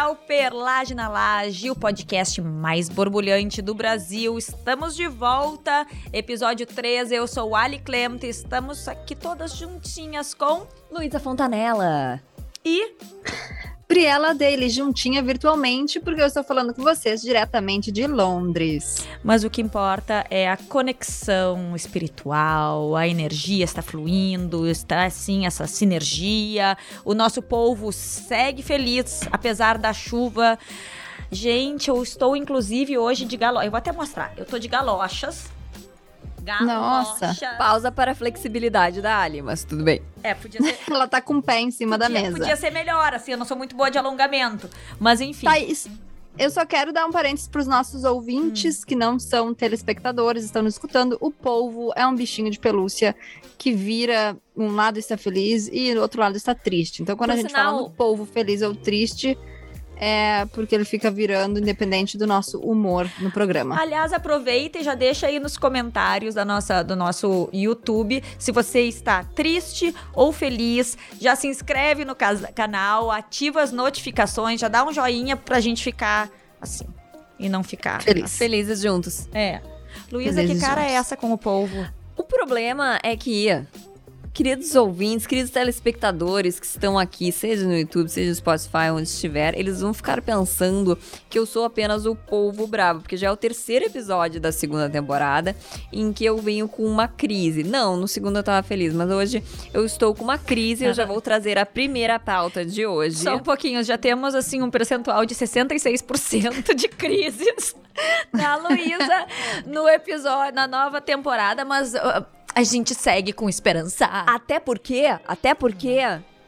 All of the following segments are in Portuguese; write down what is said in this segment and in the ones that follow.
ao Perlage na Laje, o podcast mais borbulhante do Brasil. Estamos de volta, episódio 13. Eu sou Ali Clemente, estamos aqui todas juntinhas com Luísa Fontanella e Briela Daily juntinha virtualmente, porque eu estou falando com vocês diretamente de Londres. Mas o que importa é a conexão espiritual, a energia está fluindo, está assim, essa sinergia. O nosso povo segue feliz, apesar da chuva. Gente, eu estou inclusive hoje de galochas. Eu vou até mostrar. Eu estou de galochas Nossa. Pausa para a flexibilidade da Ali, mas tudo bem. É, podia ser. Ela tá com o pé em cima podia, da mesa. Podia ser melhor, assim, eu não sou muito boa de alongamento. Mas enfim. Thaís, eu só quero dar um parênteses para os nossos ouvintes hum. que não são telespectadores, estão nos escutando. O polvo é um bichinho de pelúcia que vira um lado está feliz e o outro lado está triste. Então, quando Por a gente sinal... fala no polvo feliz ou triste, é porque ele fica virando independente do nosso humor no programa. Aliás, aproveita e já deixa aí nos comentários da nossa, do nosso YouTube se você está triste ou feliz. Já se inscreve no canal, ativa as notificações, já dá um joinha pra gente ficar assim e não ficar Feliz. felizes juntos. É. Luísa, que cara é juntos. é essa com o povo? O problema é que Queridos ouvintes, queridos telespectadores que estão aqui, seja no YouTube, seja no Spotify, onde estiver, eles vão ficar pensando que eu sou apenas o polvo bravo, porque já é o terceiro episódio da segunda temporada em que eu venho com uma crise. Não, no segundo eu tava feliz, mas hoje eu estou com uma crise, eu já vou trazer a primeira pauta de hoje. Só um pouquinho, já temos assim um percentual de 66% de crises da Luísa no episódio, na nova temporada, mas uh, a gente segue com esperança. Até porque, até porque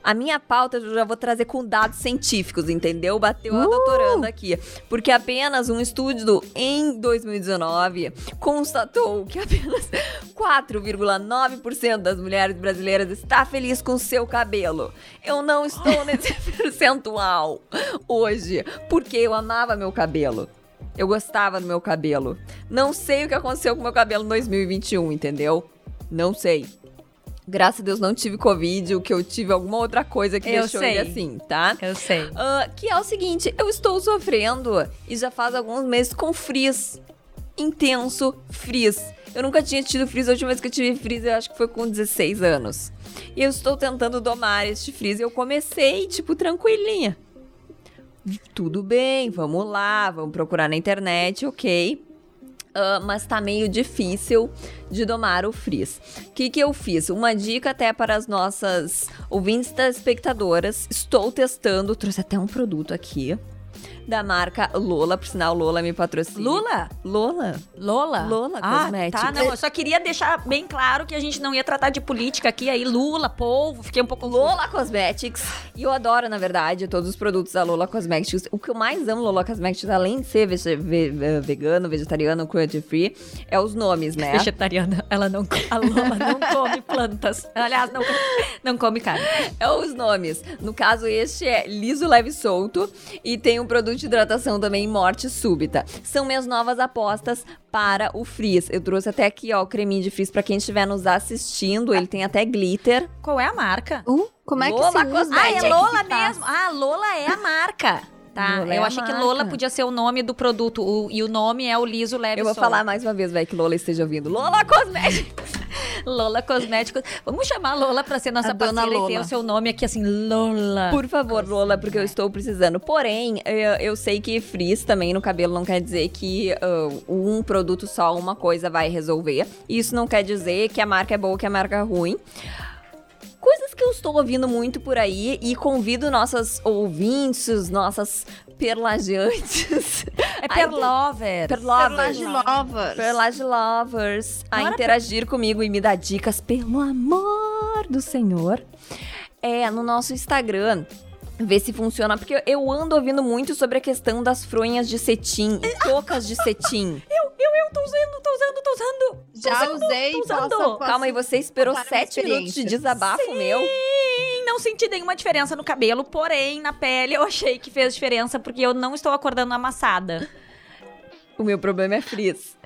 a minha pauta eu já vou trazer com dados científicos, entendeu? Bateu a uh! doutoranda aqui. Porque apenas um estudo em 2019 constatou que apenas 4,9% das mulheres brasileiras está feliz com seu cabelo. Eu não estou nesse percentual hoje, porque eu amava meu cabelo. Eu gostava do meu cabelo. Não sei o que aconteceu com meu cabelo em 2021, entendeu? Não sei. Graças a Deus não tive Covid, o que eu tive alguma outra coisa que eu deixou sei. ele assim, tá? Eu sei. Uh, que é o seguinte, eu estou sofrendo e já faz alguns meses com frizz. Intenso frizz. Eu nunca tinha tido frizz, a última vez que eu tive frizz eu acho que foi com 16 anos. E eu estou tentando domar este frizz. Eu comecei, tipo, tranquilinha. Tudo bem, vamos lá, vamos procurar na internet, ok. Uh, mas tá meio difícil de domar o frizz. O que, que eu fiz? Uma dica até para as nossas ouvintes espectadoras. Estou testando, trouxe até um produto aqui da marca Lola. Por sinal, Lola me patrocina. Lula? Lola. Lola? Lola ah, Tá, não. Eu só queria deixar bem claro que a gente não ia tratar de política aqui. Aí, Lula, polvo, fiquei um pouco. Lola Cosmetics. E eu adoro, na verdade, todos os produtos da Lola Cosmetics. O que eu mais amo Lola Cosmetics, além de ser vegano, vegetariano, cruelty free, é os nomes, né? Vegetariana, ela não. A Lola não come plantas. Aliás, não, não come carne. É os nomes. No caso, este é liso, leve e solto. E tem um produto de hidratação também morte súbita. São minhas novas apostas para o frizz. Eu trouxe até aqui, ó, o creminho de frizz para quem estiver nos assistindo. Ele tem até glitter. Qual é a marca? Uh, como é Lola que se usa? Ah, é Lola mesmo. Ah, Lola é a marca. Tá, Lola eu é achei que Lola podia ser o nome do produto o, e o nome é o liso leve Eu vou falar mais uma vez, vai que Lola esteja ouvindo. Lola Cosméticos. Lola Cosméticos. Vamos chamar Lola para ser nossa a parceira e ter o seu nome aqui assim, Lola. Por favor, Lola, porque eu estou precisando. Porém, eu, eu sei que frizz também no cabelo não quer dizer que uh, um produto só, uma coisa vai resolver. Isso não quer dizer que a marca é boa, que a marca é ruim coisas que eu estou ouvindo muito por aí e convido nossas ouvintes, nossas perlagiantes. É perlovers. Perlovers. Perlagilovers. Perlagilovers. A interagir per... comigo e me dar dicas, pelo amor do Senhor. É, no nosso Instagram ver se funciona, porque eu ando ouvindo muito sobre a questão das fronhas de cetim e toucas de cetim. Tô usando, tô usando, tô usando. Já tô usando, usei, tô usando. Posso, posso Calma aí, você esperou sete minutos de desabafo Sim, meu? não senti nenhuma diferença no cabelo, porém, na pele eu achei que fez diferença, porque eu não estou acordando amassada. O meu problema é frizz.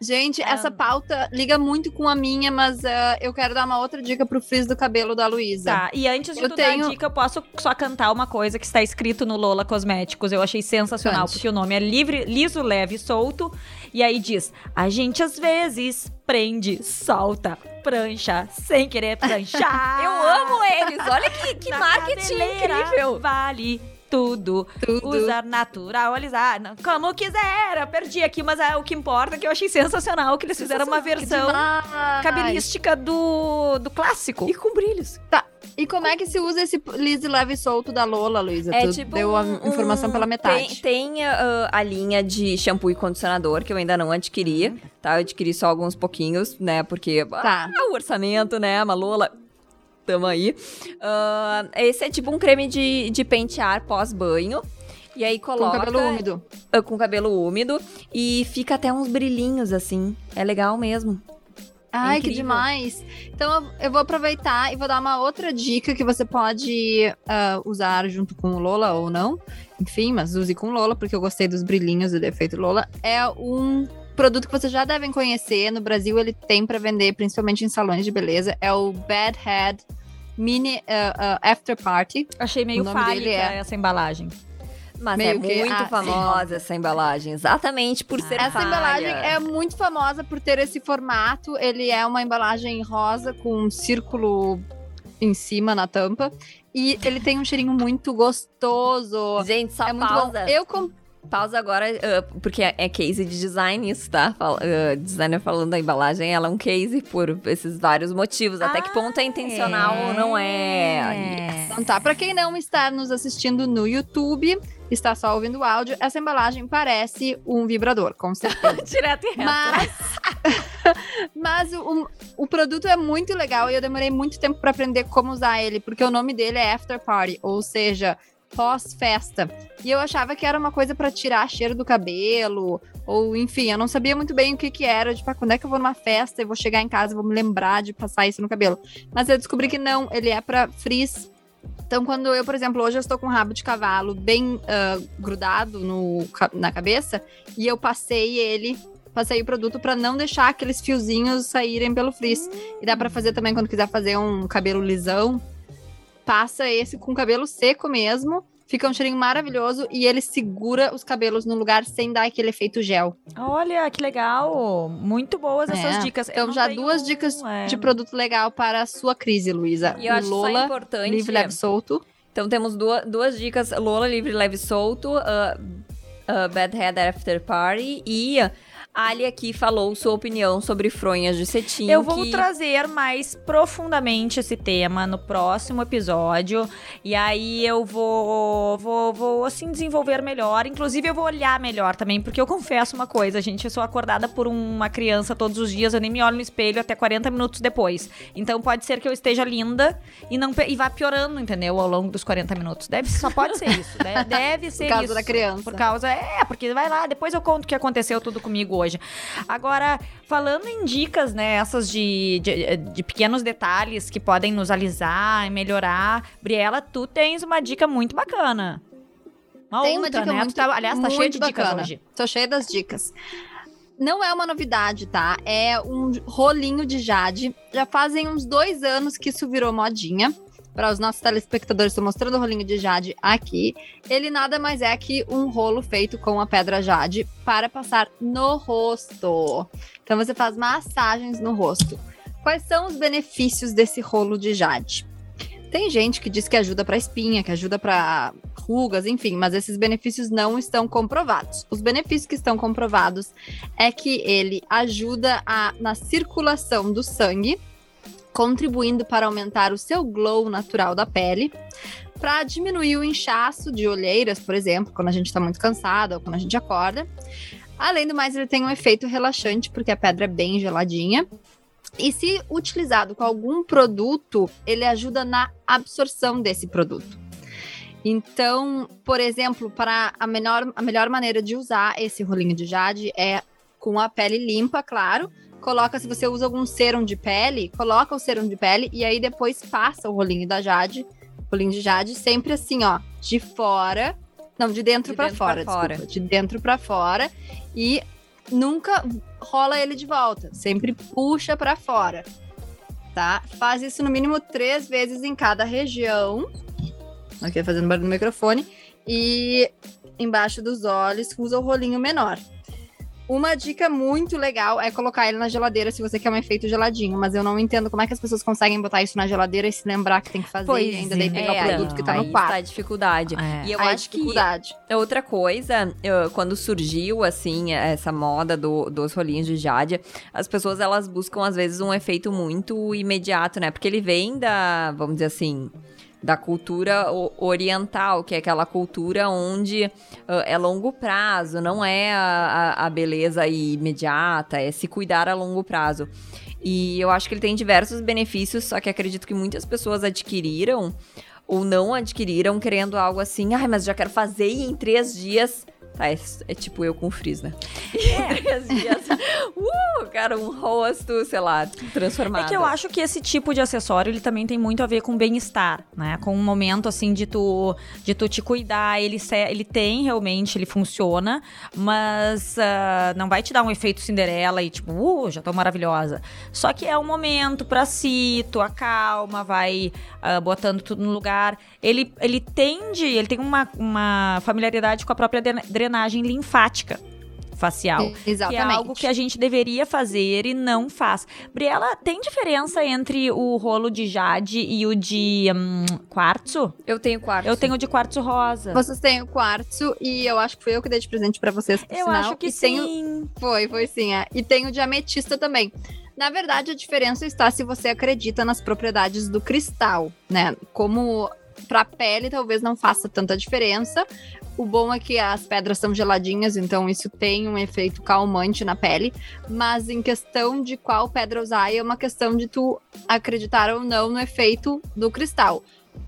Gente, Ah. essa pauta liga muito com a minha, mas ah, eu quero dar uma outra dica pro frizz do cabelo da Luísa. Tá, e antes de Eu tu tenho- dar a dica, eu posso só cantar uma coisa que está escrito no Lola Cosméticos. Eu achei sensacional, Cante. porque o nome é livre, liso, leve, solto. E aí diz: a gente às vezes prende, solta, prancha, sem querer pranchar. Eu amo eles. Olha que, que Na marketing incrível. Vale tudo. Tudo. Usar naturalizar, como quiser. Eu perdi aqui, mas é, o que importa é que eu achei sensacional que eles fizeram uma versão Demais. caberística do, do clássico. E com brilhos. E como é que se usa esse liso leve e solto da Lola, Luísa? É tu tipo deu a um- informação pela metade. Tem, tem, ah, a linha de shampoo e condicionador que eu ainda não adquiri, tá? Eu adquiri só alguns pouquinhos, né? Porque Tá. ah, o orçamento, né, Malola? Tamo aí. Ah, esse é tipo um creme de, de pentear pós-banho. E aí Com coloca... cabelo úmido. ah, com cabelo úmido. E fica até uns brilhinhos, assim. É legal mesmo. Ai, que Incrível. demais. Então eu, vou aproveitar e vou dar uma outra dica que você pode ah, usar junto com o Lola ou não. Enfim, mas use com o Lola, porque eu gostei dos brilhinhos do defeito Lola. É um produto que vocês já devem conhecer. No Brasil ele tem para vender, principalmente em salões de beleza. É o Bad Head Mini ah, ah, After Party. Achei meio dele é- essa embalagem. Mas Meio é que- muito ah, famosa essa embalagem. Exatamente por ser Essa falha. embalagem é muito famosa por ter esse formato. Ele é uma embalagem rosa com um círculo em cima na tampa. E ele tem um cheirinho muito gostoso. Gente, só é muito pausa. bom. Eu com... Pausa agora, ah, porque é é case de design isso, tá? Fala- ah, designer falando da embalagem, ela é um case por esses vários motivos. Até que ponto é intencional ou não é. Então tá, pra quem não está nos assistindo no YouTube, está só ouvindo o áudio, essa embalagem parece um vibrador, com certeza. Direto e reto. Mas, mas o, o produto é muito legal e eu demorei muito tempo pra aprender como usar ele, porque o nome dele é After Party, ou seja, pós-festa. E eu achava que era uma coisa pra tirar cheiro do cabelo, ou enfim, eu não sabia muito bem o que que era, tipo, ah, quando é que eu vou numa festa e vou chegar em casa e vou me lembrar de passar isso no cabelo. Mas eu descobri que não, ele é pra frizz. Então, quando eu, por exemplo, hoje eu estou com um rabo de cavalo bem ah, grudado no, na cabeça, e eu passei ele passei o produto pra não deixar aqueles fiozinhos saírem pelo frizz. E dá pra fazer também quando quiser fazer um cabelo lisão. Passa esse com cabelo seco mesmo. Fica um cheirinho maravilhoso e ele segura os cabelos no lugar sem dar aquele efeito gel. Olha, que legal. Muito boas essas É. dicas. Então já duas dicas é. de produto legal para a sua crise, Luísa. E eu O acho Lola, importante. livre, leve, solto. Então temos duas, duas dicas: Lola Livre Leve Solto, ah, ah, Bad Head After Party e a Ali aqui falou sua opinião sobre fronhas de cetim. Eu vou que... trazer mais profundamente esse tema no próximo episódio. E aí eu vou, vou, vou assim, desenvolver melhor. Inclusive, eu vou olhar melhor também, porque eu confesso uma coisa, gente. Eu sou acordada por uma criança todos os dias, eu nem me olho no espelho até 40 minutos depois. Então pode ser que eu esteja linda e, não, e vá piorando, entendeu? Ao longo dos 40 minutos. Deve, só pode ser isso. de- Deve ser Por causa isso. da criança. Por causa. É, porque vai lá, depois eu conto o que aconteceu tudo comigo hoje. Agora, falando em dicas, né? Essas de, de, de pequenos detalhes que podem nos alisar e melhorar. Briela, tu tens uma dica muito bacana. Uma Tem uma outra, dica né? muito- tu tá, aliás, tá cheia de dicas bacana. hoje. Tô cheia das dicas. Não é uma novidade, tá? É um rolinho de jade. Já fazem uns dois anos que isso virou modinha. Para os nossos telespectadores, estou mostrando o rolinho de jade aqui. Ele nada mais é que um rolo feito com a pedra jade para passar no rosto. Então você faz massagens no rosto. Quais são os benefícios desse rolo de jade? Tem gente que diz que ajuda para espinha, que ajuda para rugas, enfim, mas esses benefícios não estão comprovados. Os benefícios que estão comprovados é que ele ajuda a, na circulação do sangue, contribuindo para aumentar o seu glow natural da pele, para diminuir o inchaço de olheiras, por exemplo, quando a gente está muito cansada ou quando a gente acorda. Além do mais, ele tem um efeito relaxante, porque a pedra é bem geladinha. E se utilizado com algum produto, ele ajuda na absorção desse produto. Então, por exemplo, para a melhor, a melhor maneira de usar esse rolinho de jade é com a pele limpa, claro. Coloca, se você usa algum sérum de pele, coloca o sérum de pele e aí depois passa o rolinho da jade, rolinho de jade, sempre assim, ó, de fora, não, de dentro De para dentro fora, pra fora. desculpa, de dentro para fora e nunca rola ele de volta, sempre puxa para fora, tá? Faz isso no mínimo três vezes em cada região. Aqui fazendo barulho no microfone e embaixo dos olhos usa o rolinho menor. Uma dica muito legal é colocar ele na geladeira se você quer um efeito geladinho, mas eu não entendo como é que as pessoas conseguem botar isso na geladeira e se lembrar que tem que fazer Pois e ainda daí pegar é, o produto que tá aí no quarto. Está a dificuldade. É. E eu Aí é acho que dificuldade. Outra coisa, eu- quando surgiu, assim, essa moda do- dos rolinhos de Jade, as pessoas, elas buscam, às vezes, um efeito muito imediato, né? Porque ele vem da, vamos dizer assim, da cultura oriental, que é aquela cultura onde ah, é longo prazo, não é a, a- beleza imediata, é se cuidar a longo prazo. E eu acho que ele tem diversos benefícios, só que acredito que muitas pessoas adquiriram ou não adquiriram querendo algo assim, ai, mas já quero fazer e em três dias. Tá, é, é tipo eu com frizz, né? Em três dias. Uh, cara, um rosto, sei lá, transformado. É que eu acho que esse tipo de acessório, ele também tem muito a ver com bem-estar, né? Com um momento, assim, de tu, de tu te cuidar. Ele, ele tem, realmente, ele funciona, mas ah, não vai te dar um efeito Cinderela e tipo, uh, já tô maravilhosa. Só que é um momento pra si, tu acalma, vai ah, botando tudo no lugar. Ele, ele tende, ele tem uma, uma familiaridade com a própria dren- drenagem linfática facial. Que Exatamente. é algo que a gente deveria fazer e não faz. Briela, tem diferença entre o rolo de jade e o de hum, quartzo? Eu tenho quarto. Eu tenho o de quartzo rosa. Vocês têm o quartzo e eu acho que foi eu que dei de presente pra vocês. por Eu sinal, acho que e sim. Foi, foi sim. é. E tem o de ametista também. Na verdade, a diferença está se você acredita nas propriedades do cristal, né? Como pra pele talvez não faça tanta diferença. O bom é que as pedras são geladinhas, então isso tem um efeito calmante na pele. Mas em questão de qual pedra usar, é uma questão de tu acreditar ou não no efeito do cristal.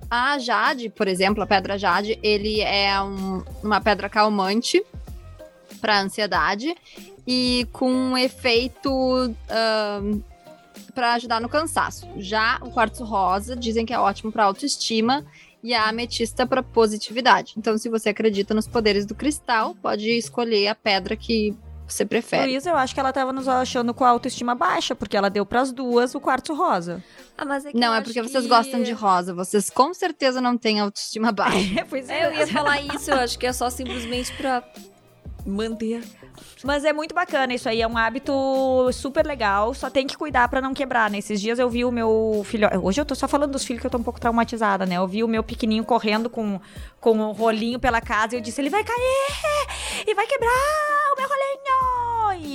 A jade, por exemplo, a pedra jade, ele é um- uma pedra calmante para ansiedade e com um efeito para ajudar no cansaço. Já o quartzo rosa dizem que é ótimo para autoestima e a ametista para positividade. Então, se você acredita nos poderes do cristal, pode escolher a pedra que você prefere. Luísa, eu acho que ela tava nos achando com a autoestima baixa, porque ela deu pras duas o quartzo rosa. Ah, mas é que Não, é porque vocês que- gostam de rosa. Vocês com certeza não têm autoestima baixa. pois É, eu ia falar isso, eu acho que é só simplesmente pra manter. Mas é muito bacana, isso aí é um hábito super legal, só tem que cuidar pra não quebrar. Nesses dias eu vi o meu filho, hoje eu tô só falando dos filhos que eu tô um pouco traumatizada, né? Eu vi o meu pequenininho correndo com, com o rolinho pela casa e eu disse, ele vai cair e vai quebrar o meu rolinho!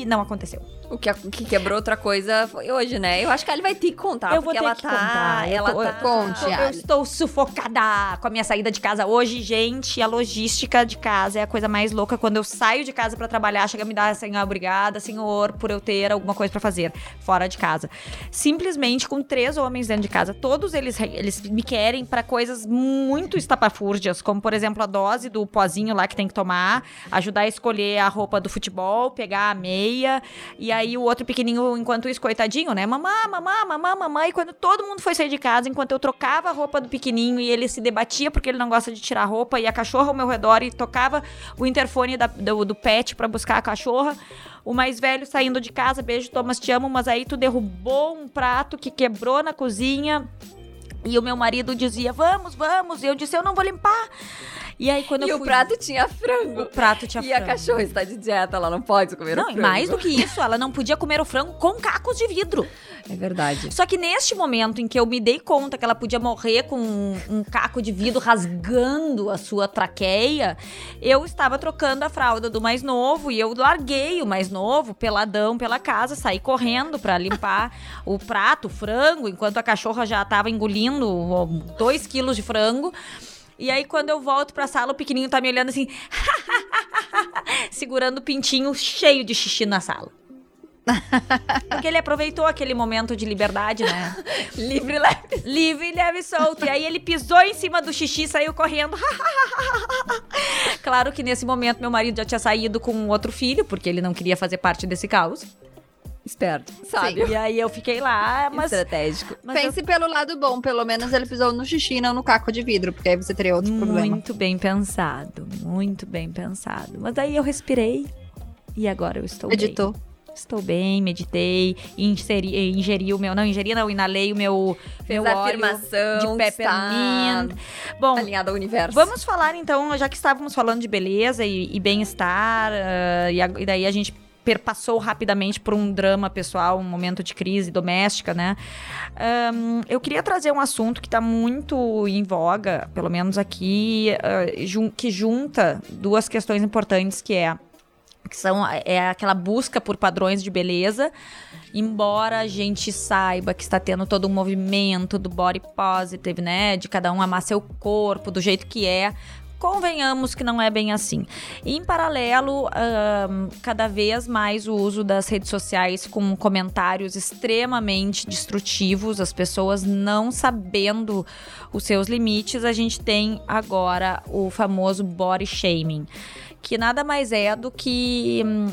E não aconteceu. O que, que quebrou outra coisa foi hoje, né? Eu acho que a Ali vai ter que contar, eu vou porque ter ela que tá... contar. Ela tô- tá... Conte, Eu Ali. estou sufocada com a minha saída de casa hoje, gente. A logística de casa é a coisa mais louca. Quando eu saio de casa pra trabalhar, chega a me dar assim, obrigada, senhor, por eu ter alguma coisa pra fazer fora de casa. Simplesmente com três homens dentro de casa. Todos eles, eles me querem pra coisas muito estapafúrdias, como por exemplo a dose do pozinho lá que tem que tomar, ajudar a escolher a roupa do futebol, pegar a meia. E aí o outro pequenininho, enquanto isso, coitadinho, né? Mamá, mamá, mamá, mamãe. E quando todo mundo foi sair de casa, enquanto eu trocava a roupa do pequenininho e ele se debatia porque ele não gosta de tirar roupa, e a cachorra ao meu redor e tocava o interfone da- do, do pet pra buscar a cachorra. O mais velho saindo de casa, beijo, Thomas, te amo, mas aí tu derrubou um prato que quebrou na cozinha. E o meu marido dizia, vamos, vamos. E eu disse, eu não vou limpar. E aí quando E eu o fui... prato tinha O frango. prato tinha E a frango. cachorra está de dieta, ela não pode comer o Não, frango. e mais do que isso, ela não podia comer o frango com cacos de vidro. É verdade. Só que neste momento em que eu me dei conta que ela podia morrer com um, um caco de vidro rasgando a sua traqueia, eu estava trocando a fralda do mais novo e eu larguei o mais novo, peladão pela casa, saí correndo pra limpar o prato, o frango, enquanto a cachorra já estava engolindo dois quilos de frango. E aí, quando eu volto pra sala, o pequenininho tá me olhando assim, segurando o pintinho cheio de xixi na sala. Porque ele aproveitou aquele momento de liberdade, né? Livre, leve. Livre, leve e solto. E aí ele pisou em cima do xixi e saiu correndo. claro que nesse momento meu marido já tinha saído com outro filho, porque ele não queria fazer parte desse caos. Esperto, sabe? E aí eu fiquei lá, mas. Estratégico. mas eu- Pense pelo lado bom, pelo menos ele pisou no xixi e não no caco de vidro, porque aí você teria outro problema. Muito bem pensado, muito bem pensado. Mas daí eu respirei e agora eu estou Editou. bem. Estou bem, meditei, inseri, ingeri o meu, não ingeri não, inalei o meu, meu óleo afirmação. de peppermint. Bom, Alinhada ao universo. Vamos falar então, já que estávamos falando de beleza e, e bem-estar, uh, e, a, e, daí a gente perpassou rapidamente por um drama pessoal, um momento de crise doméstica, né? Um, eu queria trazer um assunto que está muito em voga, pelo menos aqui, uh, jun que junta duas questões importantes, que é que são é aquela busca por padrões de beleza. Embora a gente saiba que está tendo todo um movimento do body positive, né, de cada um amar seu corpo do jeito que é, convenhamos que não é bem assim. em paralelo, um, cada vez mais o uso das redes sociais com comentários extremamente destrutivos, as pessoas não sabendo os seus limites, a gente tem agora o famoso body shaming que nada mais é do que hum,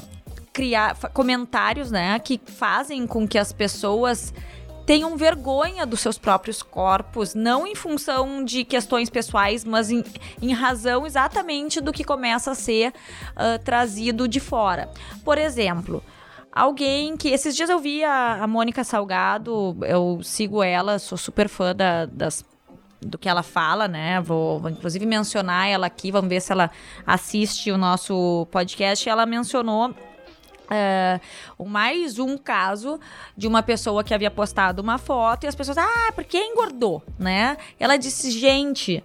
criar comentários, né, que fazem com que as pessoas tenham vergonha dos seus próprios corpos, não em função de questões pessoais, mas em, em razão exatamente do que começa a ser uh, trazido de fora. Por exemplo, alguém que. Esses dias eu vi a, a Mônica Salgado, eu sigo ela, sou super fã da, das do que ela fala, né? Vou, vou, inclusive mencionar ela aqui, vamos ver se ela assiste o nosso podcast. Ela mencionou uh, mais um caso de uma pessoa que havia postado uma foto e as pessoas, ah, porque engordou, né? Ela disse, gente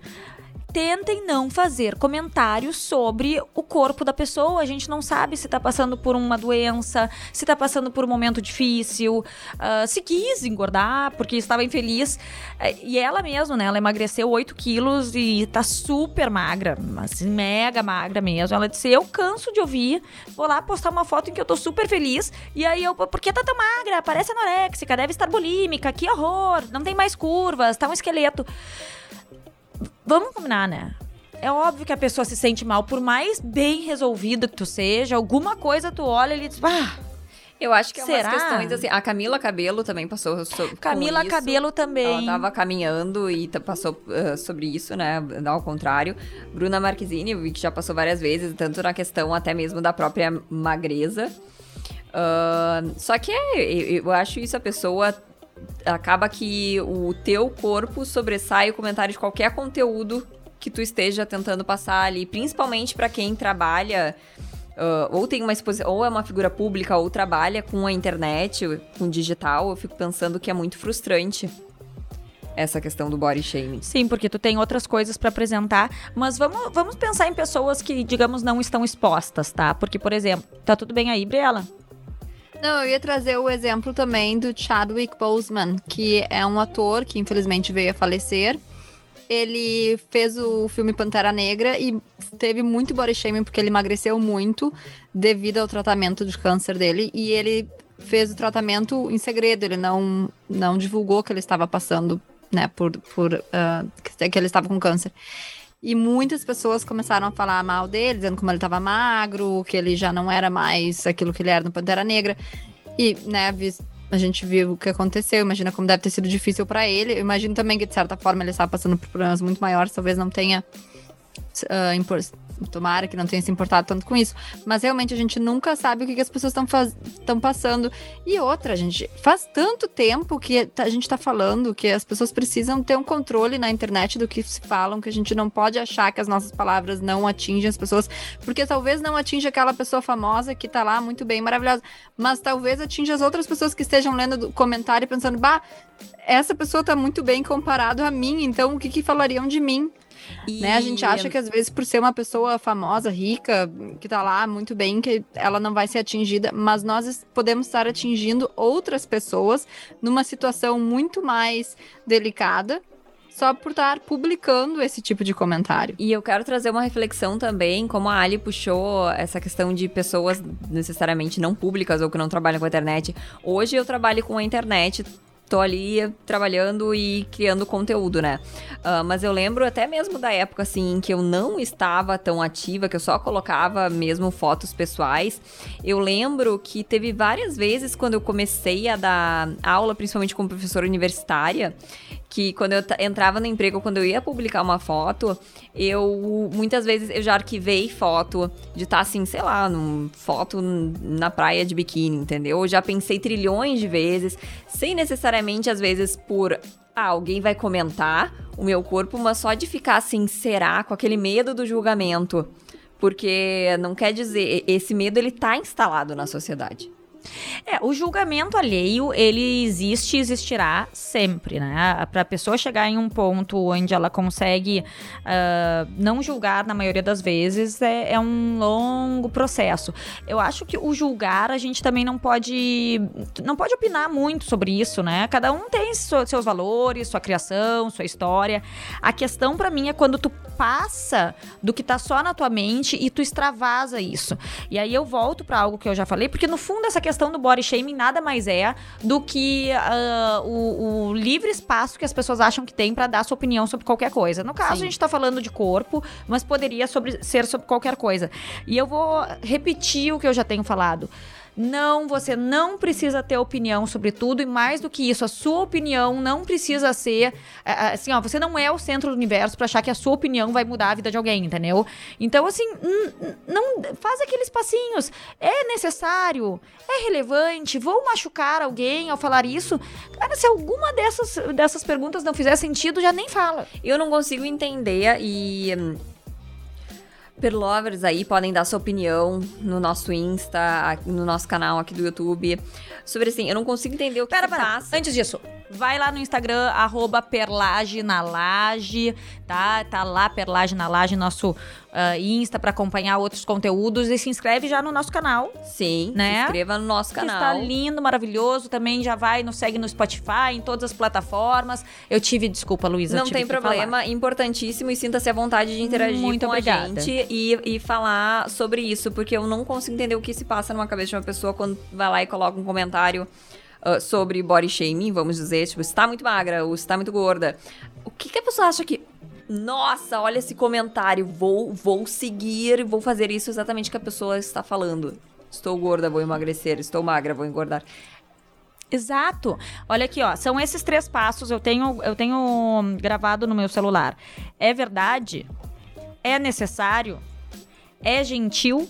tentem não fazer comentários sobre o corpo da pessoa. A gente não sabe se tá passando por uma doença, se tá passando por um momento difícil, uh, se quis engordar porque estava infeliz. Uh, e ela mesma, né? Ela emagreceu 8 quilos e tá super magra, assim, mega magra mesmo. Ela disse: Eu canso de ouvir, vou lá postar uma foto em que eu tô super feliz. E aí eu, por que tá tão magra? Parece anoréxica, deve estar bulímica, que horror, não tem mais curvas, tá um esqueleto vamos combinar, né? É óbvio que a pessoa se sente mal, por mais bem resolvida que tu seja, alguma coisa tu olha e diz, ah, eu acho que é Será? umas questões assim. A Camila Cabelo também passou sobre Camila isso. Cabelo também. Ela tava caminhando e passou uh, sobre isso, né? Ao contrário. Bruna Marquezine, que já passou várias vezes, tanto na questão até mesmo da própria magreza. Uh, só que é, eu, eu acho isso a pessoa acaba que o teu corpo sobressai o comentário de qualquer conteúdo que tu esteja tentando passar ali, principalmente para quem trabalha uh, ou tem uma exposição, ou é uma figura pública ou trabalha com a internet, com digital, eu fico pensando que é muito frustrante essa questão do body shaming. Sim, porque tu tem outras coisas para apresentar, mas vamos, vamos pensar em pessoas que, digamos, não estão expostas, tá? Porque, por exemplo, tá tudo bem aí, Briela? Não, eu ia trazer o exemplo também do Chadwick Boseman, que é um ator que infelizmente veio a falecer. Ele fez o filme Pantera Negra e teve muito body shaming porque ele emagreceu muito devido ao tratamento de câncer dele. E ele fez o tratamento em segredo, ele não, não divulgou que ele estava passando, né, por, por uh, que ele estava com câncer. E muitas pessoas começaram a falar mal dele, dizendo como ele estava magro, que ele já não era mais aquilo que ele era no Pantera Negra. E, né, a gente viu o que aconteceu, imagina como deve ter sido difícil para ele. Eu imagino também que, de certa forma, ele estava passando por problemas muito maiores, talvez não tenha uh, tomara que não tenha se importado tanto com isso. Mas realmente a gente nunca sabe o que, que as pessoas estão passando. E outra, gente, faz tanto tempo que a gente está falando que as pessoas precisam ter um controle na internet do que se falam, que a gente não pode achar que as nossas palavras não atingem as pessoas, porque talvez não atinja aquela pessoa famosa que está lá muito bem, maravilhosa, mas talvez atinja as outras pessoas que estejam lendo o comentário e pensando, bah, essa pessoa está muito bem comparado a mim, então o que, que falariam de mim? E... Né? A gente acha que às vezes por ser uma pessoa famosa, rica, que tá lá muito bem, que ela não vai ser atingida, mas nós podemos estar atingindo outras pessoas numa situação muito mais delicada só por estar publicando esse tipo de comentário. E eu quero trazer uma reflexão também, como a Ali puxou essa questão de pessoas necessariamente não públicas ou que não trabalham com a internet. Hoje eu trabalho com a internet tô ali trabalhando e criando conteúdo, né? Uh, mas eu lembro até mesmo da época, assim, em que eu não estava tão ativa, que eu só colocava mesmo fotos pessoais. Eu lembro que teve várias vezes quando eu comecei a dar aula, principalmente como professora universitária, que quando eu entrava no emprego, quando eu ia publicar uma foto, eu muitas vezes eu já arquivei foto de estar tá, assim, sei lá, num, foto na praia de biquíni, entendeu? Eu já pensei trilhões de vezes, sem necessariamente às vezes por ah, alguém vai comentar o meu corpo, mas só de ficar assim, será, com aquele medo do julgamento. Porque não quer dizer, esse medo ele tá instalado na sociedade. É, o julgamento alheio, ele existe e existirá sempre, né? Para a pessoa chegar em um ponto onde ela consegue uh, não julgar na maioria das vezes, é, é, um longo processo. Eu acho que o julgar, a gente também não pode, não pode opinar muito sobre isso, né? Cada um tem seus valores, sua criação, sua história. A questão para mim é quando tu passa do que tá só na tua mente e tu extravasa isso. E aí eu volto para algo que eu já falei, porque no fundo essa questão do body shaming nada mais é do que uh, o, o, livre espaço que as pessoas acham que tem para dar sua opinião sobre qualquer coisa. No caso, Sim. a gente tá falando de corpo, mas poderia sobre, ser sobre qualquer coisa. E eu vou repetir o que eu já tenho falado. Não, você não precisa ter opinião sobre tudo e mais do que isso, a sua opinião não precisa ser assim, ó, você não é o centro do universo para achar que a sua opinião vai mudar a vida de alguém, entendeu? Então, assim, não faz aqueles passinhos. É necessário, é relevante, vou machucar alguém ao falar isso? Cara, se alguma dessas dessas perguntas não fizer sentido, já nem fala. Eu não consigo entender e Perlovers aí podem dar sua opinião no nosso Insta, no nosso canal aqui do YouTube. Sobre assim, eu não consigo entender o que pera, pera. passa. Antes disso, vai lá no Instagram, arroba Perlage na Laje, tá? Tá lá, Perlage na Laje, nosso uh, Insta, para acompanhar outros conteúdos. E se inscreve já no nosso canal. Sim, né? se inscreva no nosso canal. Está lindo, maravilhoso. Também já vai, nos segue no Spotify, em todas as plataformas. Eu tive, desculpa, Luísa. Não tem problema, falar. importantíssimo. E sinta-se à vontade de interagir Muito com obrigada. a gente e, e falar sobre isso, porque eu não consigo entender o que se passa numa cabeça de uma pessoa quando vai lá e coloca um comentário uh, sobre body shaming, vamos dizer, tipo, está muito magra ou está muito gorda. O que, que a pessoa acha que. Nossa, olha esse comentário, vou, vou seguir, vou fazer isso exatamente que a pessoa está falando. Estou gorda, vou emagrecer. Estou magra, vou engordar. Exato. Olha aqui, ó. São esses três passos. Eu tenho, eu tenho gravado no meu celular. É verdade? É necessário? É gentil?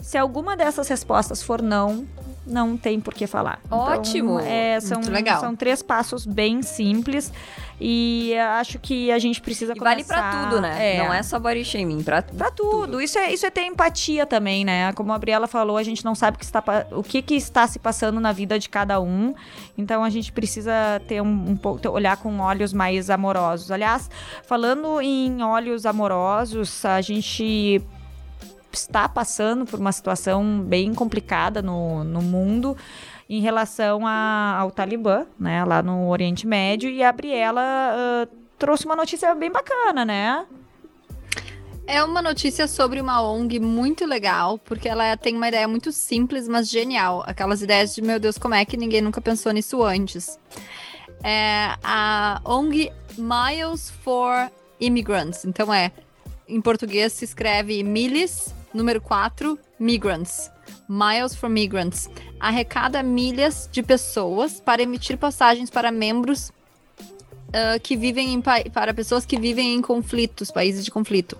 Se alguma dessas respostas for não, não tem por que falar. Então, Ótimo! Então, é, são, Muito legal. são três passos bem simples e acho que a gente precisa e começar... vale pra tudo, né? É. Não é só body shaming, pra, pra tudo. tudo. Isso, é, isso é ter empatia também, né? Como a Briela falou, a gente não sabe o que está, o que, que está se passando na vida de cada um, então a gente precisa ter um, um pouco, olhar com olhos mais amorosos. Aliás, falando em olhos amorosos, a gente está passando por uma situação bem complicada no, no mundo em relação a, ao Talibã, né, lá no Oriente Médio, e a Briela uh, trouxe uma notícia bem bacana, né? É uma notícia sobre uma ONG muito legal, porque ela tem uma ideia muito simples, mas genial. Aquelas ideias de, meu Deus, como é que ninguém nunca pensou nisso antes? É a ONG Miles for Immigrants. Então é, em português se escreve Miles Número 4, Migrants. Miles for Migrants. Arrecada milhas de pessoas para emitir passagens para membros uh, que vivem em para pessoas que vivem em conflitos, países de conflito.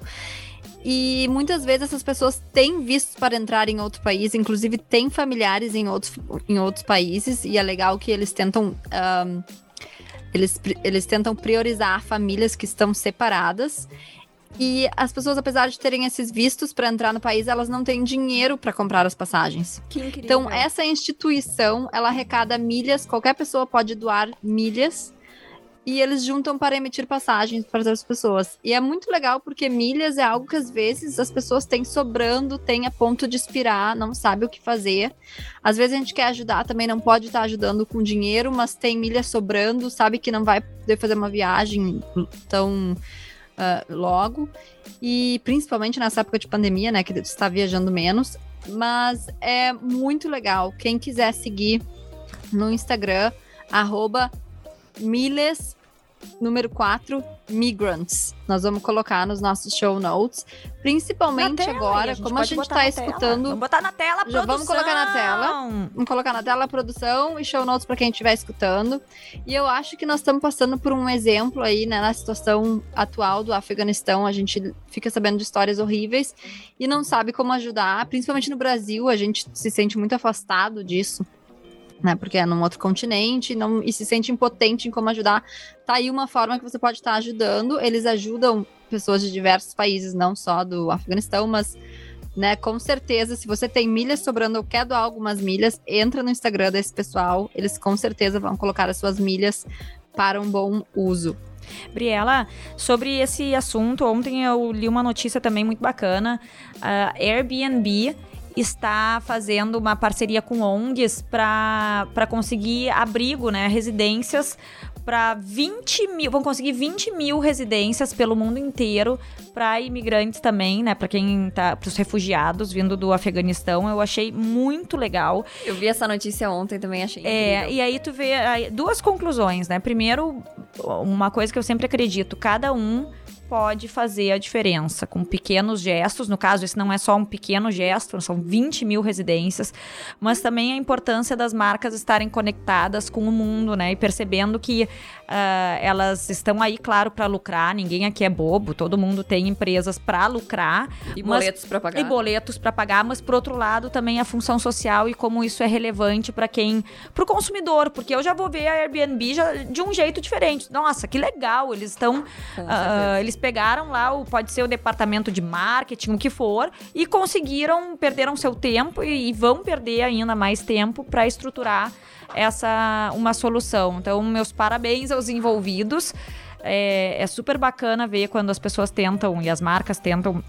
E muitas vezes essas pessoas têm vistos para entrar em outro país, inclusive têm familiares em outros, em outros países, e é legal que eles tentam. Um, eles, eles tentam priorizar famílias que estão separadas e as pessoas, apesar de terem esses vistos para entrar no país, elas não têm dinheiro para comprar as passagens. Que incrível. Então, essa instituição, ela arrecada milhas, qualquer pessoa pode doar milhas e eles juntam para emitir passagens para outras pessoas. E é muito legal porque milhas é algo que às vezes as pessoas têm sobrando, têm a ponto de expirar, não sabe o que fazer. Às vezes a gente quer ajudar, também não pode estar ajudando com dinheiro, mas tem milhas sobrando, sabe que não vai poder fazer uma viagem tão uh, logo. E principalmente nessa época de pandemia, né? Que está viajando menos. Mas é muito legal. Quem quiser seguir no Instagram, arroba Miles número 4, Migrants. Nós vamos colocar nos nossos show notes. Principalmente tela, agora, a como a gente tá tela. escutando. Vamos botar na tela, Já vamos produção. colocar na tela. Vamos colocar na tela a produção e show notes para quem estiver escutando. E eu acho que nós estamos passando por um exemplo aí, né, na situação atual do Afeganistão. A gente fica sabendo de histórias horríveis e não sabe como ajudar. Principalmente no Brasil, a gente se sente muito afastado disso. Né, porque é num outro continente não, e se sente impotente em como ajudar. Tá aí uma forma que você pode estar ajudando. Eles ajudam pessoas de diversos países, não só do Afeganistão, mas né? Com certeza, se você tem milhas sobrando ou quer doar algumas milhas, entra no Instagram desse pessoal. Eles com certeza vão colocar as suas milhas para um bom uso. Briela, sobre esse assunto, ontem eu li uma notícia também muito bacana. A Airbnb está fazendo uma parceria com ONGs para conseguir abrigo, né, residências para 20 mil, vão conseguir 20 mil residências pelo mundo inteiro para imigrantes também, né, para quem tá, para os refugiados vindo do Afeganistão. Eu achei muito legal. Eu vi essa notícia ontem também, achei É, incrível. e aí tu vê aí, duas conclusões, né? Primeiro, uma coisa que eu sempre acredito, cada um pode fazer a diferença com pequenos gestos. No caso, esse não é só um pequeno gesto, são 20 mil residências, mas também a importância das marcas estarem conectadas com o mundo, né? E percebendo que ah, elas estão aí, claro, para lucrar. Ninguém aqui é bobo, todo mundo tem empresas para lucrar E mas- boletos pra pagar. e boletos para pagar, mas por outro lado também a função social e como isso é relevante para quem, para o consumidor, porque eu já vou ver a Airbnb já de um jeito diferente. Nossa, que legal, eles estão, certeza. eles pegaram lá o pode ser o departamento de marketing, o que for, e conseguiram perderam seu tempo e, e vão perder ainda mais tempo para estruturar essa uma solução. Então, meus parabéns aos envolvidos. É, é super bacana ver quando as pessoas tentam e as marcas tentam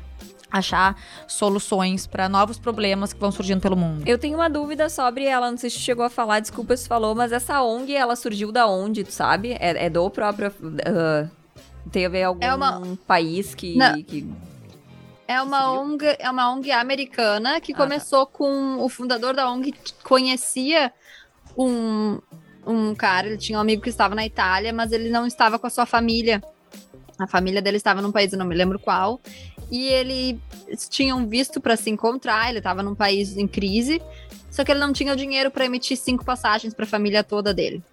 achar soluções para novos problemas que vão surgindo pelo mundo. Eu tenho uma dúvida sobre ela, não sei se chegou a falar, desculpa se falou, mas essa ONG, ela surgiu da onde, tu sabe? É, é do próprio... ah, tem a ver algum É uma- país que... Que- É uma? ONG, é uma ONG americana que Ah, tá. começou com o fundador da ONG conhecia um, um cara, ele tinha um amigo que estava na Itália, mas ele não estava com a sua família. A família dele estava num país, eu não me lembro qual. E ele eles tinham visto para se encontrar, ele estava num país em crise, só que ele não tinha o dinheiro para emitir cinco passagens para a família toda dele.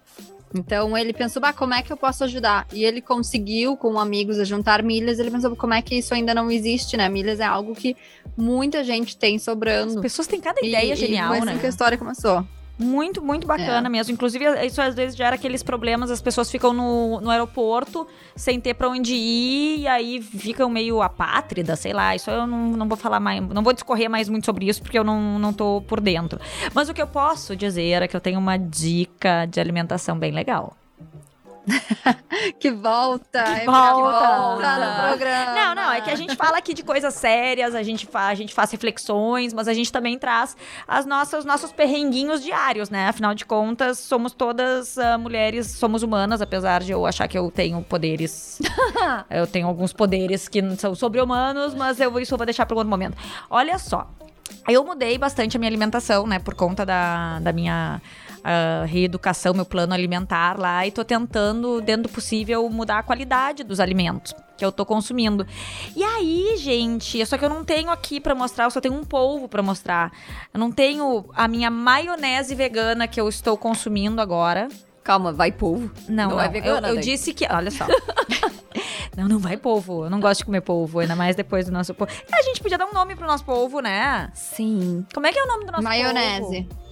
Então ele pensou, bah, como é que eu posso ajudar? E ele conseguiu, com amigos, a juntar milhas. Ele pensou, como é que isso ainda não existe, né? Milhas é algo que muita gente tem As sobrando. pessoas têm cada E- ideia e genial, foi assim né? que a história começou. Muito, muito bacana mesmo. Inclusive, isso às vezes gera aqueles problemas, as pessoas ficam no, no aeroporto sem ter pra onde ir, e aí ficam meio apátridas, sei lá. Isso eu não, não vou falar mais, não vou discorrer mais muito sobre isso, porque eu não, não tô por dentro. Mas o que eu posso dizer é que eu tenho uma dica de alimentação bem legal. Que volta! Que é, volta. no programa. Não, não, é que a gente fala aqui de coisas sérias, a gente, fa a gente faz reflexões, mas a gente também traz as nossas, os nossos perrenguinhos diários, né? Afinal de contas, somos todas ah, mulheres, somos humanas, apesar de eu achar que eu tenho poderes. eu tenho alguns poderes que não são sobre-humanos, mas eu isso eu vou deixar para outro momento. Olha só. Eu mudei bastante a minha alimentação, né? Por conta da, da minha reeducação, meu plano alimentar lá. E tô tentando, dentro do possível, mudar a qualidade dos alimentos que eu tô consumindo. E aí, gente, só que eu não tenho aqui pra mostrar, eu só tenho um polvo pra mostrar. Eu não tenho a minha maionese vegana que eu estou consumindo agora. Calma, vai polvo. Não, Não não, é vegana, Eu, eu disse que. Olha só. não, não vai polvo. Eu não gosto de comer polvo, ainda mais depois do nosso polvo. A gente podia dar um nome pro nosso polvo, né? Sim. Como é que é o nome do nosso Maionese. polvo?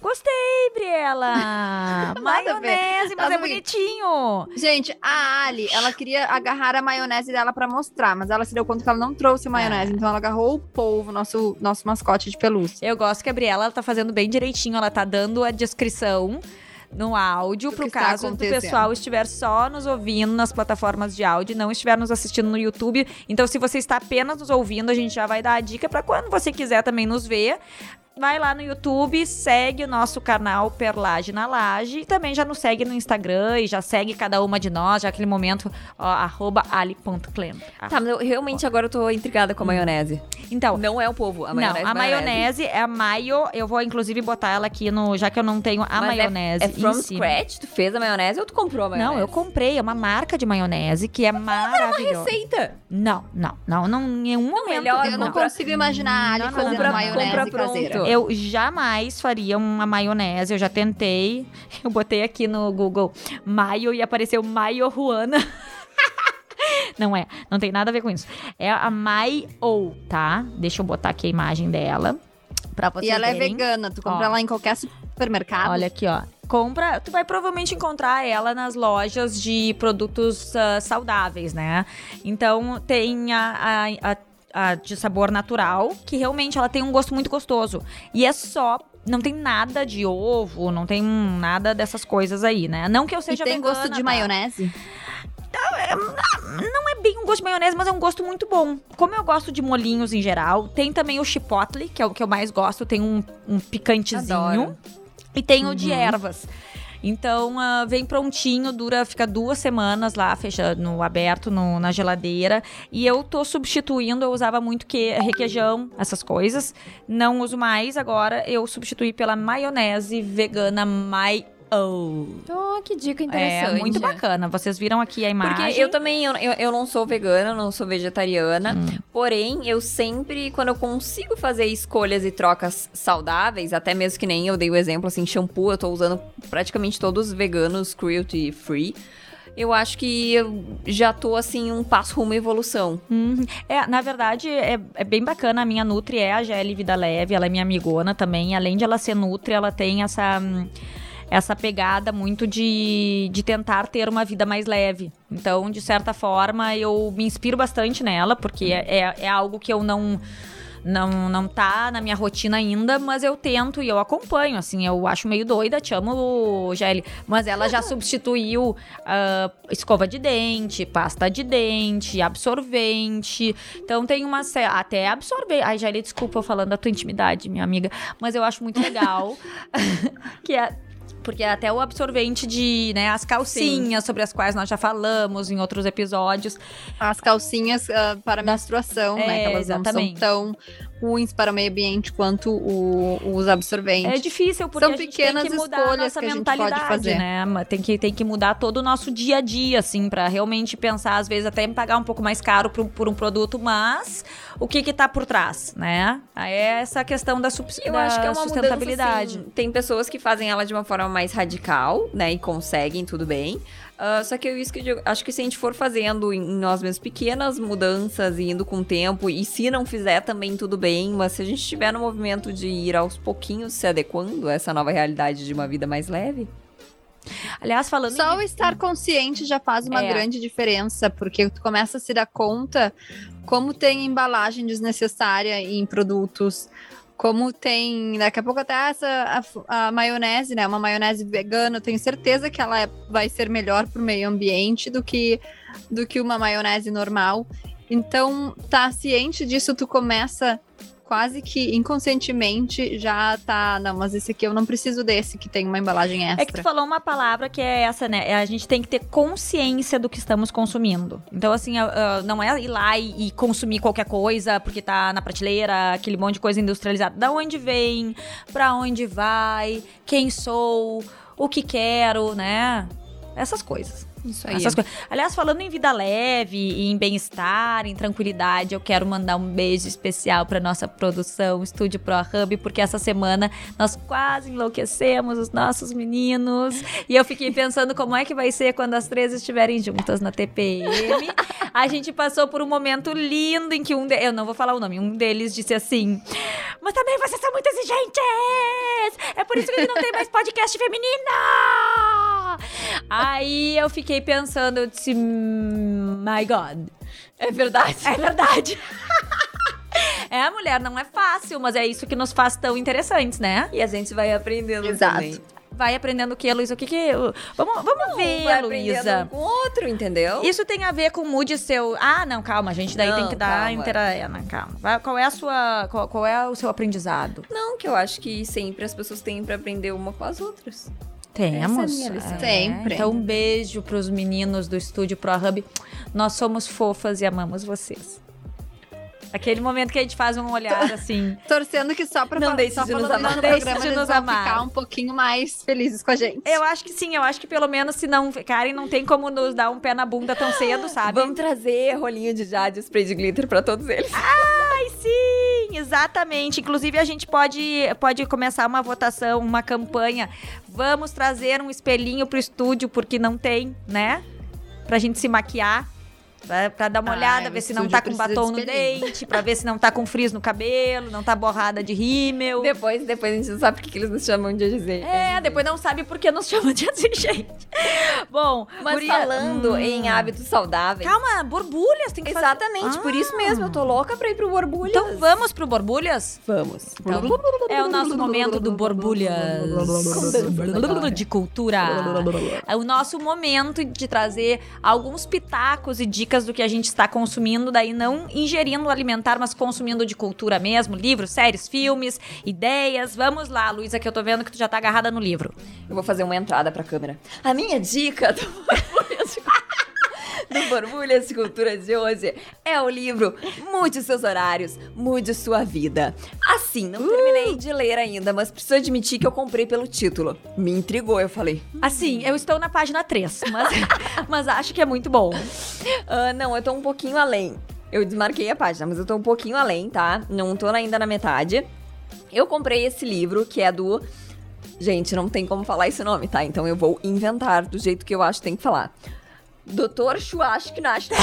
Gostei, Briela! Maionese, mas Mas é o bonitinho. Gente, a Ali, ela queria agarrar a maionese dela pra mostrar, mas ela se deu conta que ela não trouxe maionese, então ela agarrou o polvo, nosso, nosso mascote de pelúcia. Eu gosto que a Briela ela tá fazendo bem direitinho, ela tá dando a descrição no áudio, que está caso do pessoal estiver só nos ouvindo nas plataformas de áudio, e não estiver nos assistindo no YouTube. Então, se você está apenas nos ouvindo, a gente já vai dar a dica pra quando você quiser também nos ver. Vai lá no YouTube, segue o nosso canal Perlage na Laje. E também já nos segue no Instagram e já segue cada uma de nós, já aquele momento, ó, arroba ali.clem. Tá, mas eu realmente agora eu tô intrigada com a maionese. Então, Não é o povo, a maionese. não, a maionese é a maio. Eu vou inclusive botar ela aqui no. Já que eu não tenho a Mas é- maionese. É, from em cima. scratch? Tu fez a maionese ou tu comprou a maionese? Não, eu comprei. É uma marca de maionese que é maravilhosa. Receita! Não, não, não, não. Em nenhum momento. melhor Eu não Compra- consigo imaginar a Ali Não, não, fazendo compra- maionese compra pronto. caseira. Eu jamais faria uma maionese. Eu já tentei. Eu botei aqui no Google maio e apareceu Maio Ruana. Não é, não tem nada a ver com isso. É a Maio, tá? Deixa eu botar aqui a imagem dela. Pra vocês E ela é verem. vegana, tu compra Ó. lá em qualquer supermercado. Olha aqui, ó. Compra, tu vai provavelmente encontrar ela nas lojas de produtos ah, saudáveis, né? Então tem a, a- a- a de sabor natural, que realmente ela tem um gosto muito gostoso. E é só. Não tem nada de ovo, não tem nada dessas coisas aí, né? Não que eu e seja tem vegana, gosto de tá? maionese? Não é bem um gosto de maionese, mas é um gosto muito bom. Como eu gosto de molinhos em geral, tem também o chipotle, que é o que eu mais gosto, tem um, um picantezinho. Adoro. E tem o de ervas. Então, ah, vem prontinho, dura, fica duas semanas lá, fecha no aberto, no- na geladeira. E eu tô substituindo, eu usava muito que, requeijão, essas coisas. Não uso mais, agora eu substituí pela maionese vegana Mayo. Oh, que dica É interessante. muito bacana. Vocês viram aqui a imagem. Porque eu também, eu, eu, não sou vegana, não sou vegetariana. Hum. Porém, eu sempre, quando eu consigo fazer escolhas e trocas saudáveis, até mesmo que nem eu dei o exemplo, assim, shampoo, eu tô usando praticamente todos veganos, cruelty free. Eu acho que eu já tô, assim, um passo rumo à evolução. Uhum. É, na verdade, é, é bem bacana. A minha Nutri é a Gelli Vida Leve, ela é minha amigona também. Além de ela ser Nutri, ela tem essa. Essa pegada muito de, de tentar ter uma vida mais leve. Então, de certa forma, eu me inspiro bastante nela, porque é, é, é algo que eu não não, não tá na minha rotina ainda, mas eu tento e eu acompanho, assim, eu acho meio doida, te amo, Gelli, mas ela já substituiu ah, escova de dente, pasta de dente, absorvente, então tem uma, até absorver, ai, Gelli, desculpa eu falando da tua intimidade, minha amiga, mas eu acho muito legal, que é porque até o absorvente de, né, as calcinhas sobre as quais nós já falamos em outros episódios, As calcinhas ah, para menstruação, né? É, Que elas exatamente. não são tão ruins para o meio ambiente quanto o- os absorventes. É difícil, porque São a gente pequenas tem que mudar a escolhas nossa que a gente pode mentalidade, fazer. né? Tem que, tem que mudar todo o nosso dia a dia, assim, pra realmente pensar, às vezes, até pagar um pouco mais caro por, um- por um produto, mas o que que tá por trás, né? Aí é essa questão da, subs- Eu da acho que é uma sustentabilidade. mudança, assim, tem pessoas que fazem ela de uma forma mais radical, né? E conseguem, tudo bem. Ah, só que eu isso que eu digo, acho que se a gente for fazendo em nós mesmos pequenas mudanças e indo com o tempo, e se não fizer também tudo bem, mas se a gente estiver no movimento de ir aos pouquinhos se adequando a essa nova realidade de uma vida mais leve, Aliás, falando Só em... o estar consciente já faz uma É. grande diferença, porque tu começa a se dar conta como tem embalagem desnecessária em produtos, como tem, daqui a pouco até essa a, a maionese, né? Uma maionese vegana, eu tenho certeza que ela é- vai ser melhor pro meio ambiente do que do que uma maionese normal. Então, tá ciente disso, tu começa quase que inconscientemente já tá, não, mas esse aqui eu não preciso desse que tem uma embalagem extra. É que tu falou uma palavra que é essa, né? É A gente tem que ter consciência do que estamos consumindo. Então, assim, não é ir lá e, e consumir qualquer coisa porque tá na prateleira, aquele monte de coisa industrializada. Da onde vem, pra onde vai, quem sou, o que quero, né? Essas coisas. Isso aí. Essas coisas. Aliás, falando em vida leve, em bem-estar, em tranquilidade, eu quero mandar um beijo especial para nossa produção Estúdio Pro Hub, porque essa semana nós quase enlouquecemos os nossos meninos. E eu fiquei pensando como é que vai ser quando as três estiverem juntas na TPM. A gente passou por um momento lindo em que um eu não vou falar o nome, um deles disse assim: "Mas também vocês são muito exigentes. É por isso que ele não tem mais podcast feminino." Aí eu fiquei pensando, eu disse, "Hum, my God. É verdade. É verdade. é, a mulher não é fácil, mas é isso que nos faz tão interessantes, né? E a gente vai aprendendo Exato. também. vai aprendendo o que, Luísa? O que que... Vamos, vamos ver, Luísa. um com o outro, entendeu? Isso tem a ver com o mood seu. Ah, não, calma, gente. Daí Não, tem que dar intera... é, não, calma. Vai- Qual é a sua. Qual, qual é o seu aprendizado? Não, que eu acho que sempre as pessoas têm pra aprender uma com as outras. Temos. É lição. Sempre. Então, um beijo pros meninos do estúdio ProHub. Nós somos fofas e amamos vocês. Aquele momento que a gente faz um olhar assim. Torcendo que só pra Não deixe só de nos amar. no Não deixe de eles nos amar. ficar um pouquinho mais felizes com a gente. Eu acho que sim, eu acho que pelo menos se não ficarem, não tem como nos dar um pé na bunda tão cedo, sabe? Vamos trazer rolinho de jade spray de glitter pra todos eles. Ai, sim, exatamente. Inclusive, a gente pode, pode começar uma votação, uma campanha. Vamos trazer um espelhinho pro estúdio, porque não tem, né? Pra gente se maquiar. Pra, dar uma Ai, olhada, ver se não tá com batom no dente, pra ver se não tá com frizz no cabelo, não tá borrada de rímel. Depois, depois a gente não sabe por que que eles nos chamam de AGZ. É, depois não sabe por que nos chamam de assim, gente. Bom, Mas guria- falando Hum. em hábitos saudáveis. Calma, borbulhas, tem que fazer. Exatamente, por isso mesmo. Eu tô louca pra ir pro borbulhas. Então vamos pro borbulhas? vamos. Então, é o nosso momento do borbulhas de cultura. É o nosso momento de trazer alguns pitacos e dicas do que a gente está consumindo, daí não ingerindo alimentar, mas consumindo de cultura mesmo, livros, séries, filmes, ideias. Vamos lá, Luísa, que eu tô vendo que tu já tá agarrada no livro. Eu vou fazer uma entrada pra câmera. A minha dica do Borbulhas de Cultura de hoje é o livro Mude os Seus Horários, Mude Sua Vida. Assim, não terminei de ler ainda, mas preciso admitir que eu comprei pelo título. Me intrigou, eu falei. Assim, eu estou na página 3, mas, mas acho que é muito bom. Ah, não, eu tô um pouquinho além. Eu desmarquei a página, mas eu tô um pouquinho além, tá? Não tô ainda na metade. Eu comprei esse livro, que é do. Gente, não tem como falar esse nome, tá? Então eu vou inventar do jeito que eu acho que tem que falar. Doutor Shuashkinash.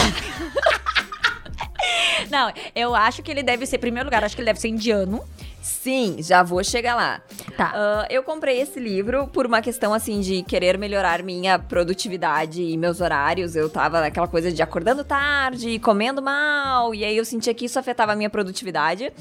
Não, eu acho que ele deve ser, em primeiro lugar, acho que ele deve ser indiano. Sim, já vou chegar lá. Tá. Ah, eu comprei esse livro por uma questão assim de querer melhorar minha produtividade e meus horários. Eu tava naquela coisa de acordando tarde, comendo mal, e aí eu sentia que isso afetava a minha produtividade.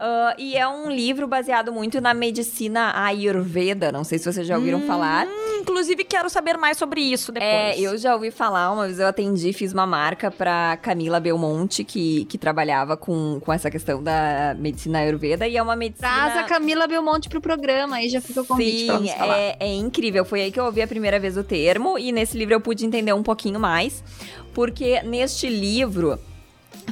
Ah, e é um livro baseado muito na medicina Ayurveda. Não sei se vocês já ouviram falar. Hum, inclusive, quero saber mais sobre isso depois. É, eu já ouvi falar, uma vez eu atendi, fiz uma marca pra Camila Belmonte, que, que trabalhava com, com essa questão da medicina Ayurveda, e é uma medicina... Traz a Camila Belmonte pro programa, aí já fica o convite pra Sim, nos falar. é, é incrível. Foi aí que eu ouvi a primeira vez o termo e nesse livro eu pude entender um pouquinho mais, porque neste livro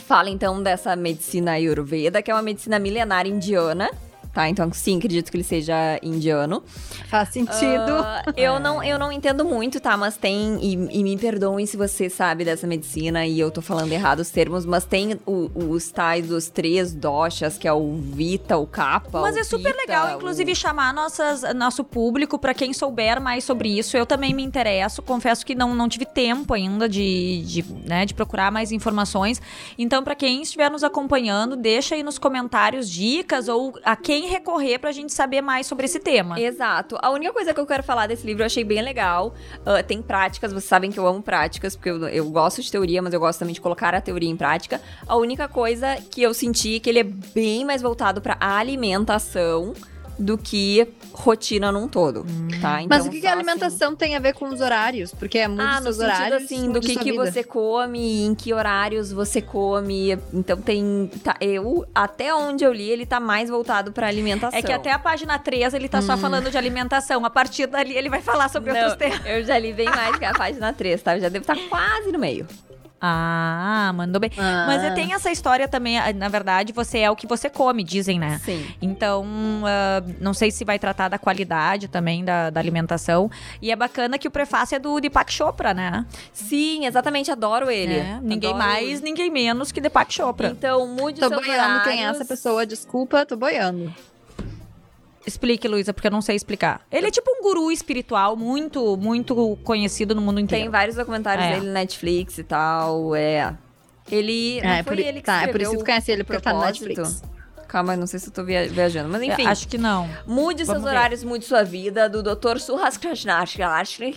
fala então dessa medicina Ayurveda, que é uma medicina milenar indiana. Tá, então sim, acredito que ele seja indiano. Faz sentido. Ah, eu, não, eu não entendo muito, tá? Mas tem, e, e me perdoem se você sabe dessa medicina e eu tô falando errado os termos, mas tem o- os tais dos três doshas, que é o Vita, o Kappa. Mas o é super Pitta, legal, o- inclusive, chamar nossas, nosso público para quem souber mais sobre isso. Eu também me interesso. Confesso que não, não tive tempo ainda de, de, né, de procurar mais informações. Então, para quem estiver nos acompanhando, deixa aí nos comentários dicas ou a quem recorrer pra gente saber mais sobre esse tema. Exato. A única coisa que eu quero falar desse livro eu achei bem legal. Ah, tem práticas, vocês sabem que eu amo práticas, porque eu, eu gosto de teoria, mas eu gosto também de colocar a teoria em prática. A única coisa que eu senti é que ele é bem mais voltado pra alimentação do que rotina num todo, tá? Mas Então, o que, que a só, assim, alimentação tem a ver com os horários? Porque é muito ah, sentido horários. assim, do que, que vida. você come, em que horários você come. Então tem. Tá, eu, até onde eu li, ele tá mais voltado pra alimentação. É que até a página 3 ele tá só falando de alimentação. A partir dali ele vai falar sobre Hum. Não, outros temas. eu já li bem mais que a página 3, tá? Eu já devo estar quase no meio. Ah, mandou bem. Ah. Mas tem essa história também, ah, na verdade, você é o que você come, dizem, né? Sim. Então, ah, não sei se vai tratar da qualidade também da, da alimentação. E é bacana que o prefácio é do Deepak Chopra, né? Sim, exatamente, adoro ele. É, ninguém Adoro. mais, ninguém menos que Deepak Chopra. Então, mude Tô seus boiando quem é horários. essa pessoa, desculpa, tô boiando. Explique, Luísa, porque eu não sei explicar. Ele é tipo um guru espiritual muito, muito conhecido no mundo inteiro. Tem vários documentários É. dele no Netflix e tal, é... Ele... não É, foi por, ele que tá, é por isso que tu conhece ele, porque tá no Propósito? Netflix. Calma, não sei se eu tô via- viajando. Mas enfim. Acho que não. Mude seus Vamos ver. horários, mude sua vida, do Dr. Suhas Krasnashri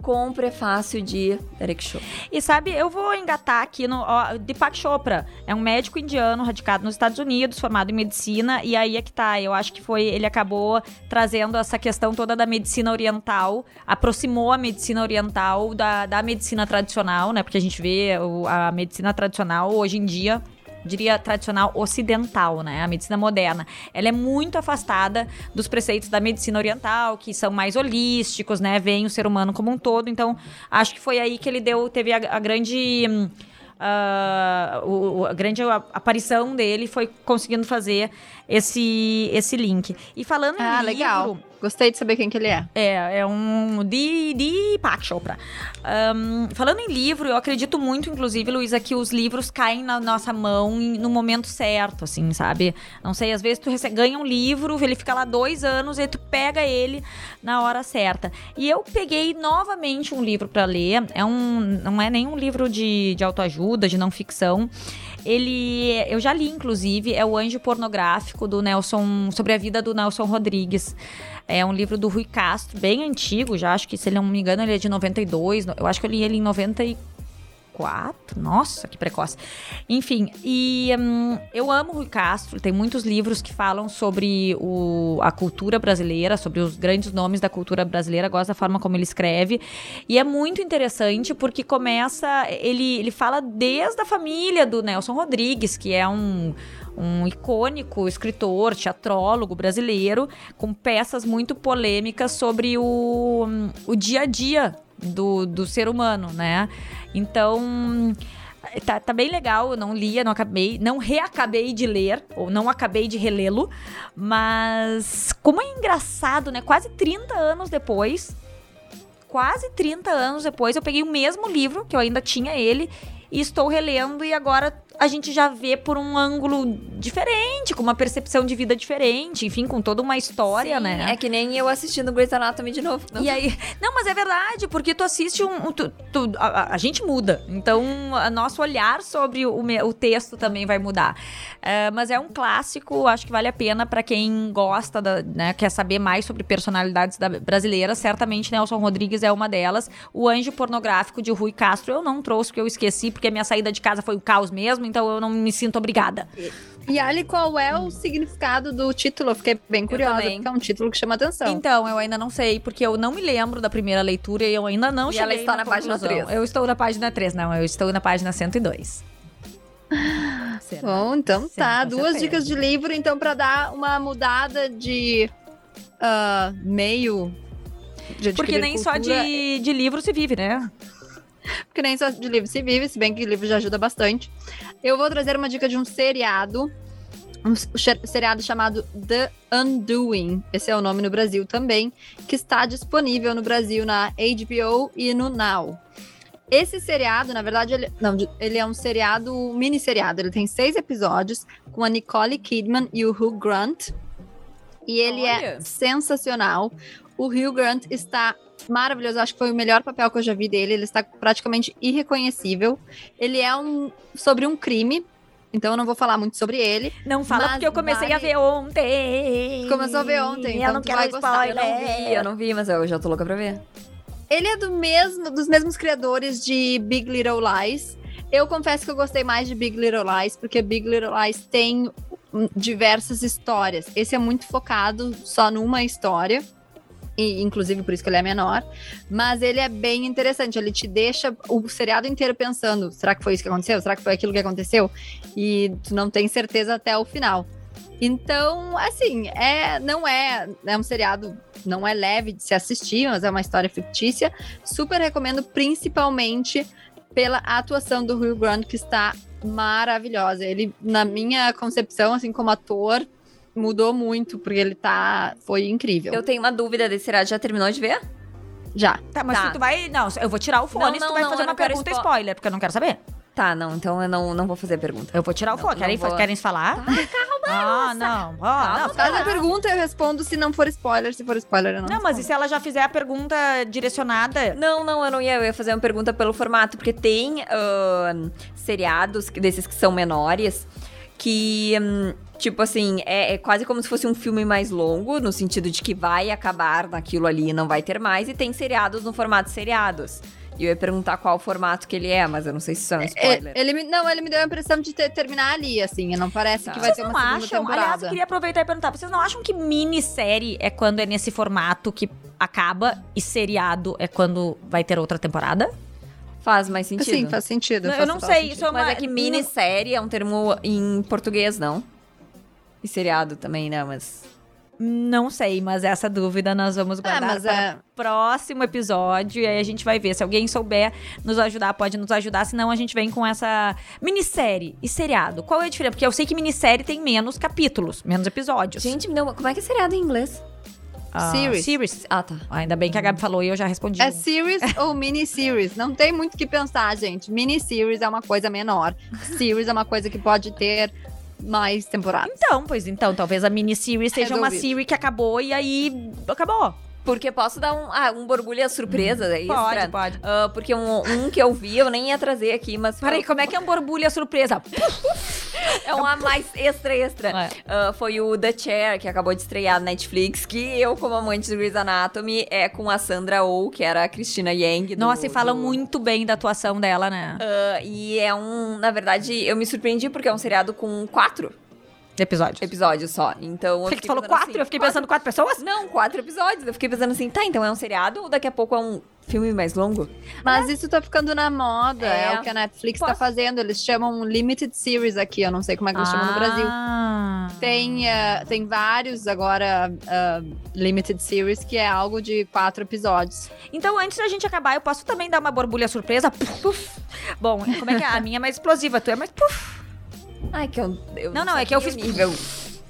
com o prefácio de Derek Show. E sabe, eu vou engatar aqui no ó, Deepak Chopra. É um médico indiano radicado nos Estados Unidos, formado em medicina, e aí é que tá. Eu acho que foi ele acabou trazendo essa questão toda da medicina oriental, aproximou a medicina oriental da, da medicina tradicional, né? Porque a gente vê a medicina tradicional hoje em dia diria tradicional ocidental, né? A medicina moderna. Ela é muito afastada dos preceitos da medicina oriental, que são mais holísticos, né? Veem o ser humano como um todo. Então, acho que foi aí que ele deu, teve a, a grande. ah, o- a grande aparição dele foi conseguindo fazer esse, esse link. E falando em Ah, livro, legal. Gostei de saber quem que ele é. é, é um de, de Pak Chopra. Ahn, falando em livro, eu acredito muito, inclusive, Luísa, que os livros caem na nossa mão no momento certo, assim, sabe? Não sei, às vezes tu rece- ganha um livro, ele fica lá dois anos e tu pega ele na hora certa. E eu peguei novamente um livro pra ler. É um, não é nenhum livro de, de autoajuda, de não ficção. Ele, eu já li, inclusive, é o Anjo Pornográfico do Nelson, sobre a vida do Nelson Rodrigues. É um livro do Rui Castro, bem antigo já, acho que se ele não me engano ele é de 92, eu acho que eu li ele em 94, nossa, que precoce. Enfim, e hum, eu amo o Rui Castro, tem muitos livros que falam sobre o, a cultura brasileira, sobre os grandes nomes da cultura brasileira, gosto da forma como ele escreve, e é muito interessante porque começa, ele, ele fala desde a família do Nelson Rodrigues, que é um um icônico escritor, teatrólogo brasileiro, com peças muito polêmicas sobre o, o dia a dia do, do ser humano, né? Então. Tá, tá bem legal, eu não lia, não acabei, não reacabei de ler, ou não acabei de relê-lo, mas como é engraçado, né? Quase 30 anos depois, quase 30 anos depois, eu peguei o mesmo livro, que eu ainda tinha ele, e estou relendo, e agora a gente já vê por um ângulo diferente, com uma percepção de vida diferente, enfim, com toda uma história, Sim, né? É que nem eu assistindo Grey's Anatomy de novo. Não. E aí, não, mas é verdade, porque tu assiste um. um- tu- tu- a, a- gente muda. Então, a nosso olhar sobre o, o texto também vai mudar. É, mas é um clássico, acho que vale a pena pra quem gosta, da, né, quer saber mais sobre personalidades da- brasileiras. Certamente Nelson Rodrigues é uma delas. O Anjo Pornográfico de Rui Castro eu não trouxe, porque eu esqueci, porque a minha saída de casa foi o caos mesmo, então eu não me sinto obrigada. E Ali, qual é o significado do título? Eu fiquei bem curiosa, porque é um título que chama atenção. Então, eu ainda não sei, porque eu não me lembro da primeira leitura e eu ainda não E cheguei ela está na página conclusão. 3. Eu estou na página 3, não, eu estou na página 102. Será? Bom, então tá. Duas dicas de livro, então, pra dar uma mudada de ah, meio. De Porque nem só cultura. de, de livro se vive, né? Porque nem só de livro se vive, se bem que livro já ajuda bastante. Eu vou trazer uma dica de um seriado. Um seriado chamado The Undoing. Esse é o nome no Brasil também. Que está disponível no Brasil na HBO e no Now. Esse seriado, na verdade, ele, não, ele é um seriado, mini seriado. Ele tem seis episódios com a Nicole Kidman e o Hugh Grant. E ele é Olha. sensacional. O Hugh Grant está maravilhoso. Acho que foi o melhor papel que eu já vi dele. Ele está praticamente irreconhecível. Ele é um sobre um crime. Então eu não vou falar muito sobre ele. Não fala porque eu comecei a vale- ver ontem. Começou a ver ontem, Eu então não tu quero vai gostar, Eu spoiler. não vi, eu não vi, mas eu já tô louca pra ver. Ele é do mesmo, dos mesmos criadores de Big Little Lies. Eu confesso que eu gostei mais de Big Little Lies, porque Big Little Lies tem diversas histórias. Esse é muito focado só numa história. E, inclusive por isso que ele é menor. Mas ele é bem interessante. Ele te deixa o seriado inteiro pensando: será que foi isso que aconteceu? Será que foi aquilo que aconteceu? E tu não tem certeza até o final. Então, assim, é, não é, é um seriado, não é leve de se assistir, mas é uma história fictícia. Super recomendo, principalmente pela atuação do Hugh Grant, que está maravilhosa. Ele, na minha concepção, assim, como ator, mudou muito, porque ele tá. Foi incrível. Eu tenho uma dúvida desse seriado. Já terminou de ver? Já. Tá, mas Tá. se tu vai. Não, eu vou tirar o fone Não, se tu não, vai não, fazer uma pergunta spo- spoiler, porque eu não quero saber. Tá, não. Então eu não, não vou fazer a pergunta. Eu vou tirar o Não, fone. não Querem, vou. querem falar? Ah, não. Ó, Calma, não, Faz a pergunta, eu respondo se não for spoiler. Se for spoiler, eu não. Não, mas e se ela já fizer a pergunta direcionada? Não, não, eu não ia. Eu ia fazer uma pergunta pelo formato, porque tem ahn, seriados desses que são menores que hum, Tipo assim, é, é quase como se fosse um filme mais longo, no sentido de que vai acabar naquilo ali e não vai ter mais, e tem seriados no formato seriados. E eu ia perguntar qual o formato que ele é, mas eu não sei se isso é um spoiler. É, ele, me- não, ele me deu a impressão de ter, terminar ali, assim. Não parece Tá. que vai Vocês ter não uma segunda acham? temporada. Aliás, eu queria aproveitar e perguntar. Vocês não acham que minissérie é quando é nesse formato que acaba e seriado é quando vai ter outra temporada? Faz mais sentido. Sim, faz sentido. Não, eu faz não total sei, sentido. isso é uma- Mas é que minissérie é um termo em português, não? E seriado também, né? Mas. Não sei, mas essa dúvida nós vamos É, guardar mas para é. o próximo episódio e aí a gente vai ver. Se alguém souber nos ajudar, pode nos ajudar. Senão a gente vem com essa minissérie e seriado. Qual é a diferença? Porque eu sei que minissérie tem menos capítulos, menos episódios. Gente, uma... como é que é seriado em inglês? Ah, Series. Series. Ah, tá. Ainda bem que a Gabi falou e eu já respondi. É series ou mini-series? Não tem muito o que pensar, gente. Mini-series é uma coisa menor. Series é uma coisa que pode ter mais temporadas. Então, pois então, talvez a minissérie seja uma Resolvido. série que acabou e aí acabou. Porque posso dar um, ah, um borbulho surpresa, é isso? Pode, pode. Ah, porque um, um que eu vi, eu nem ia trazer aqui, mas foi- Peraí, como é que é um borbulha surpresa? é um a mais extra, extra. É. Ah, foi o The Chair, que acabou de estrear na Netflix, que eu, como amante de Grey's Anatomy, é com a Sandra Oh, que era a Cristina Yang. do- Nossa, e falam do- muito bem da atuação dela, né? Ah, e é um, na verdade, eu me surpreendi porque é um seriado com quatro Episódios. episódios só. Então, Você falou quatro, assim, eu fiquei pensando quatro pessoas? Não, quatro episódios. Eu fiquei pensando assim, tá, então é um seriado ou daqui a pouco é um filme mais longo? Mas isso tá ficando na moda. É, É. o que a Netflix tá Posso- fazendo. Eles chamam Limited Series aqui. Eu não sei como é que eles chamam no Brasil. Ah. Tem, eh, tem vários agora ah, Limited Series que é algo de quatro episódios. Então, antes da gente acabar, eu posso também dar uma borbulha surpresa? Puf, puf. Bom, como é que é? A minha é mais explosiva, a tua é mais puf. Ai, que eu, eu Não, não, é que eu fiz- o nível.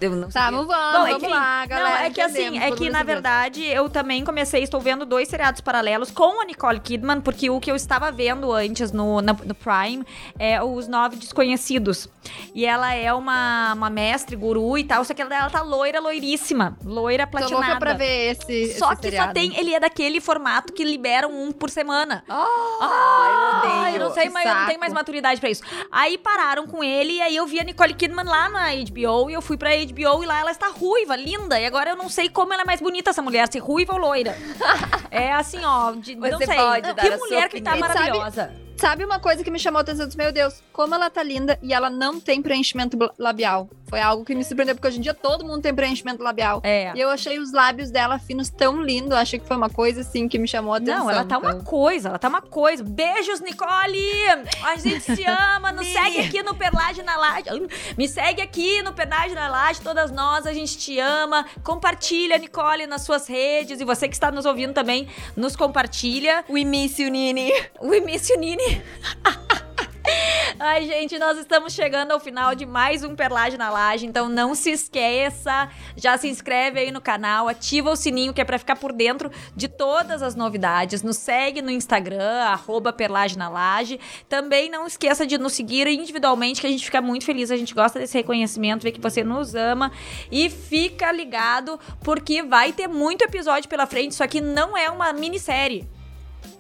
Eu não Tá, sabia. vamos, Bom, é vamos que- lá, galera. Não, é que assim, é que na verdade eu também comecei, estou vendo dois seriados paralelos com a Nicole Kidman, porque o que eu estava vendo antes no, na- no Prime é Os Nove Desconhecidos. E ela é uma, uma mestre, guru e tal, só que ela, ela tá loira, loiríssima. Loira Tô platinada. louca pra ver esse Só esse que só seriado. tem, ele é daquele formato que liberam um por semana. Ah, eu Ah, odeio. eu não sei, mas eu não tenho mais maturidade pra isso. Aí pararam com ele e aí eu vi a Nicole Kidman lá na HBO e eu fui pra HBO e lá ela está ruiva, linda. E agora eu não sei como ela é mais bonita essa mulher, se ruiva ou loira. é assim, ó, de, não sei. pode que mulher que tá. E sabe- maravilhosa. Sabe uma coisa que me chamou a atenção? Meu Deus, como ela tá linda e ela não tem preenchimento labial. Foi algo que me surpreendeu, porque hoje em dia todo mundo tem preenchimento labial. É. E eu achei os lábios dela finos tão lindos. Achei que foi uma coisa assim que me chamou a atenção. Não, ela tá uma então. coisa, ela tá uma coisa. Beijos, Nicole! A gente se ama, nos segue aqui no Perlage na Laje. Me segue aqui no Perlage na Laje, todas nós, a gente te ama. Compartilha, Nicole, nas suas redes. E você que está nos ouvindo também, nos compartilha. We miss you, Nini. We miss you, Nini. Ai, gente, nós estamos chegando ao final de mais um Perlage na Laje, então não se esqueça, já se inscreve aí no canal, ativa o sininho que é pra ficar por dentro de todas as novidades. Nos segue no Instagram, arroba Perlage na Laje. Também não esqueça de nos seguir individualmente, que a gente fica muito feliz, a gente gosta desse reconhecimento, ver que você nos ama. E fica ligado, porque vai ter muito episódio pela frente, isso aqui não é uma minissérie.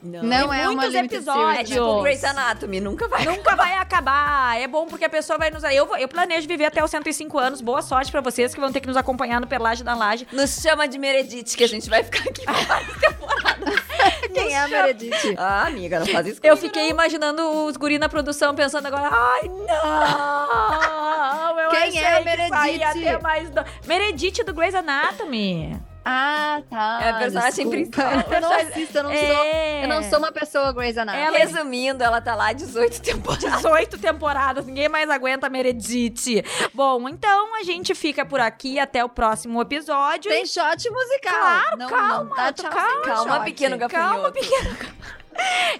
Não Tem é uma muitos episódios. series. Tipo Grey's Anatomy, nunca vai. Nunca vai acabar. É bom porque a pessoa vai nos. Eu, vou- eu planejo viver até os 105 anos. Boa sorte pra vocês que vão ter que nos acompanhar no Perlage da Laje. Nos chama de Meredith, que a gente vai ficar aqui várias temporadas. Quem é a Meredith? Ah, amiga, não faz isso Eu fiquei imaginando os guri na produção pensando agora. Ai, não! Eu Quem achei é a Meredith? ter mais do... Meredith do Grey's Anatomy. Ah, tá. É a personagem desculpa. principal. Eu não assisto, eu não sou. É. Eu não sou uma pessoa Grey's Anatomy. Ela- Resumindo, ela tá lá 18 temporadas. 18 temporadas, ninguém mais aguenta a Meredith. Bom, então a gente fica por aqui até o próximo episódio. Tem shot musical. Claro, não, calma, não tá tchau calma, calma, shot. pequeno gafanhoto. Calma, pequeno.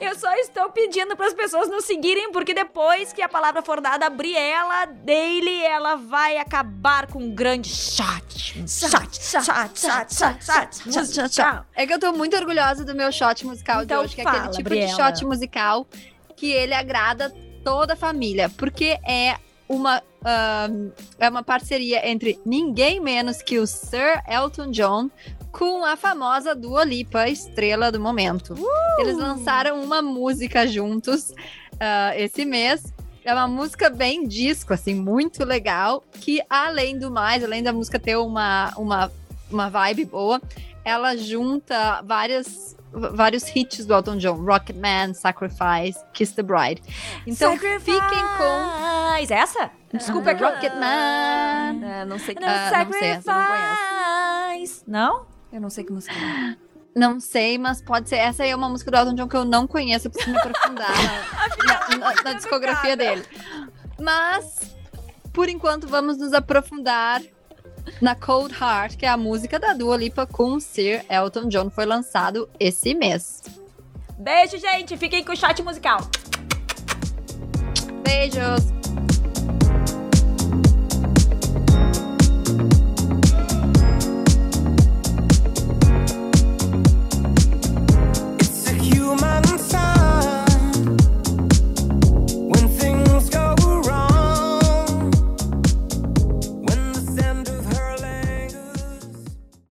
Eu só estou pedindo para as pessoas nos seguirem, porque depois que a palavra for dada, a Briela Daily, ela vai acabar com um grande shot. Shot, shot, shot, shot, shot, shot, shot. É que eu tô muito orgulhosa do meu shot musical Então de hoje, que é fala, aquele tipo Briela. de shot musical que ele agrada toda a família, porque é uma é uma parceria entre ninguém menos que o Sir Elton John com a famosa Dua Lipa, estrela do momento. Eles lançaram uma música juntos ah, esse mês É uma música bem disco, assim, muito legal. Que além do mais, além da música ter uma, uma, uma vibe boa, ela junta várias vários hits do Elton John, Rocket Man, Sacrifice, Kiss the Bride. Então fiquem com Mas essa? Desculpa, é que eu... Rocket Man. É, não sei que. Não, Ah, não sei, não Sacrifice. Não? Eu não sei que música. é. Não sei, mas pode ser. Essa aí é uma música do Elton John que eu não conheço, eu preciso me aprofundar na, na- na- na discografia dele. Mas, por enquanto, vamos nos aprofundar na Cold Heart, que é a música da Dua Lipa com Sir Elton John. Foi lançado esse mês. Beijo, gente. Fiquem com o chat musical. Beijos!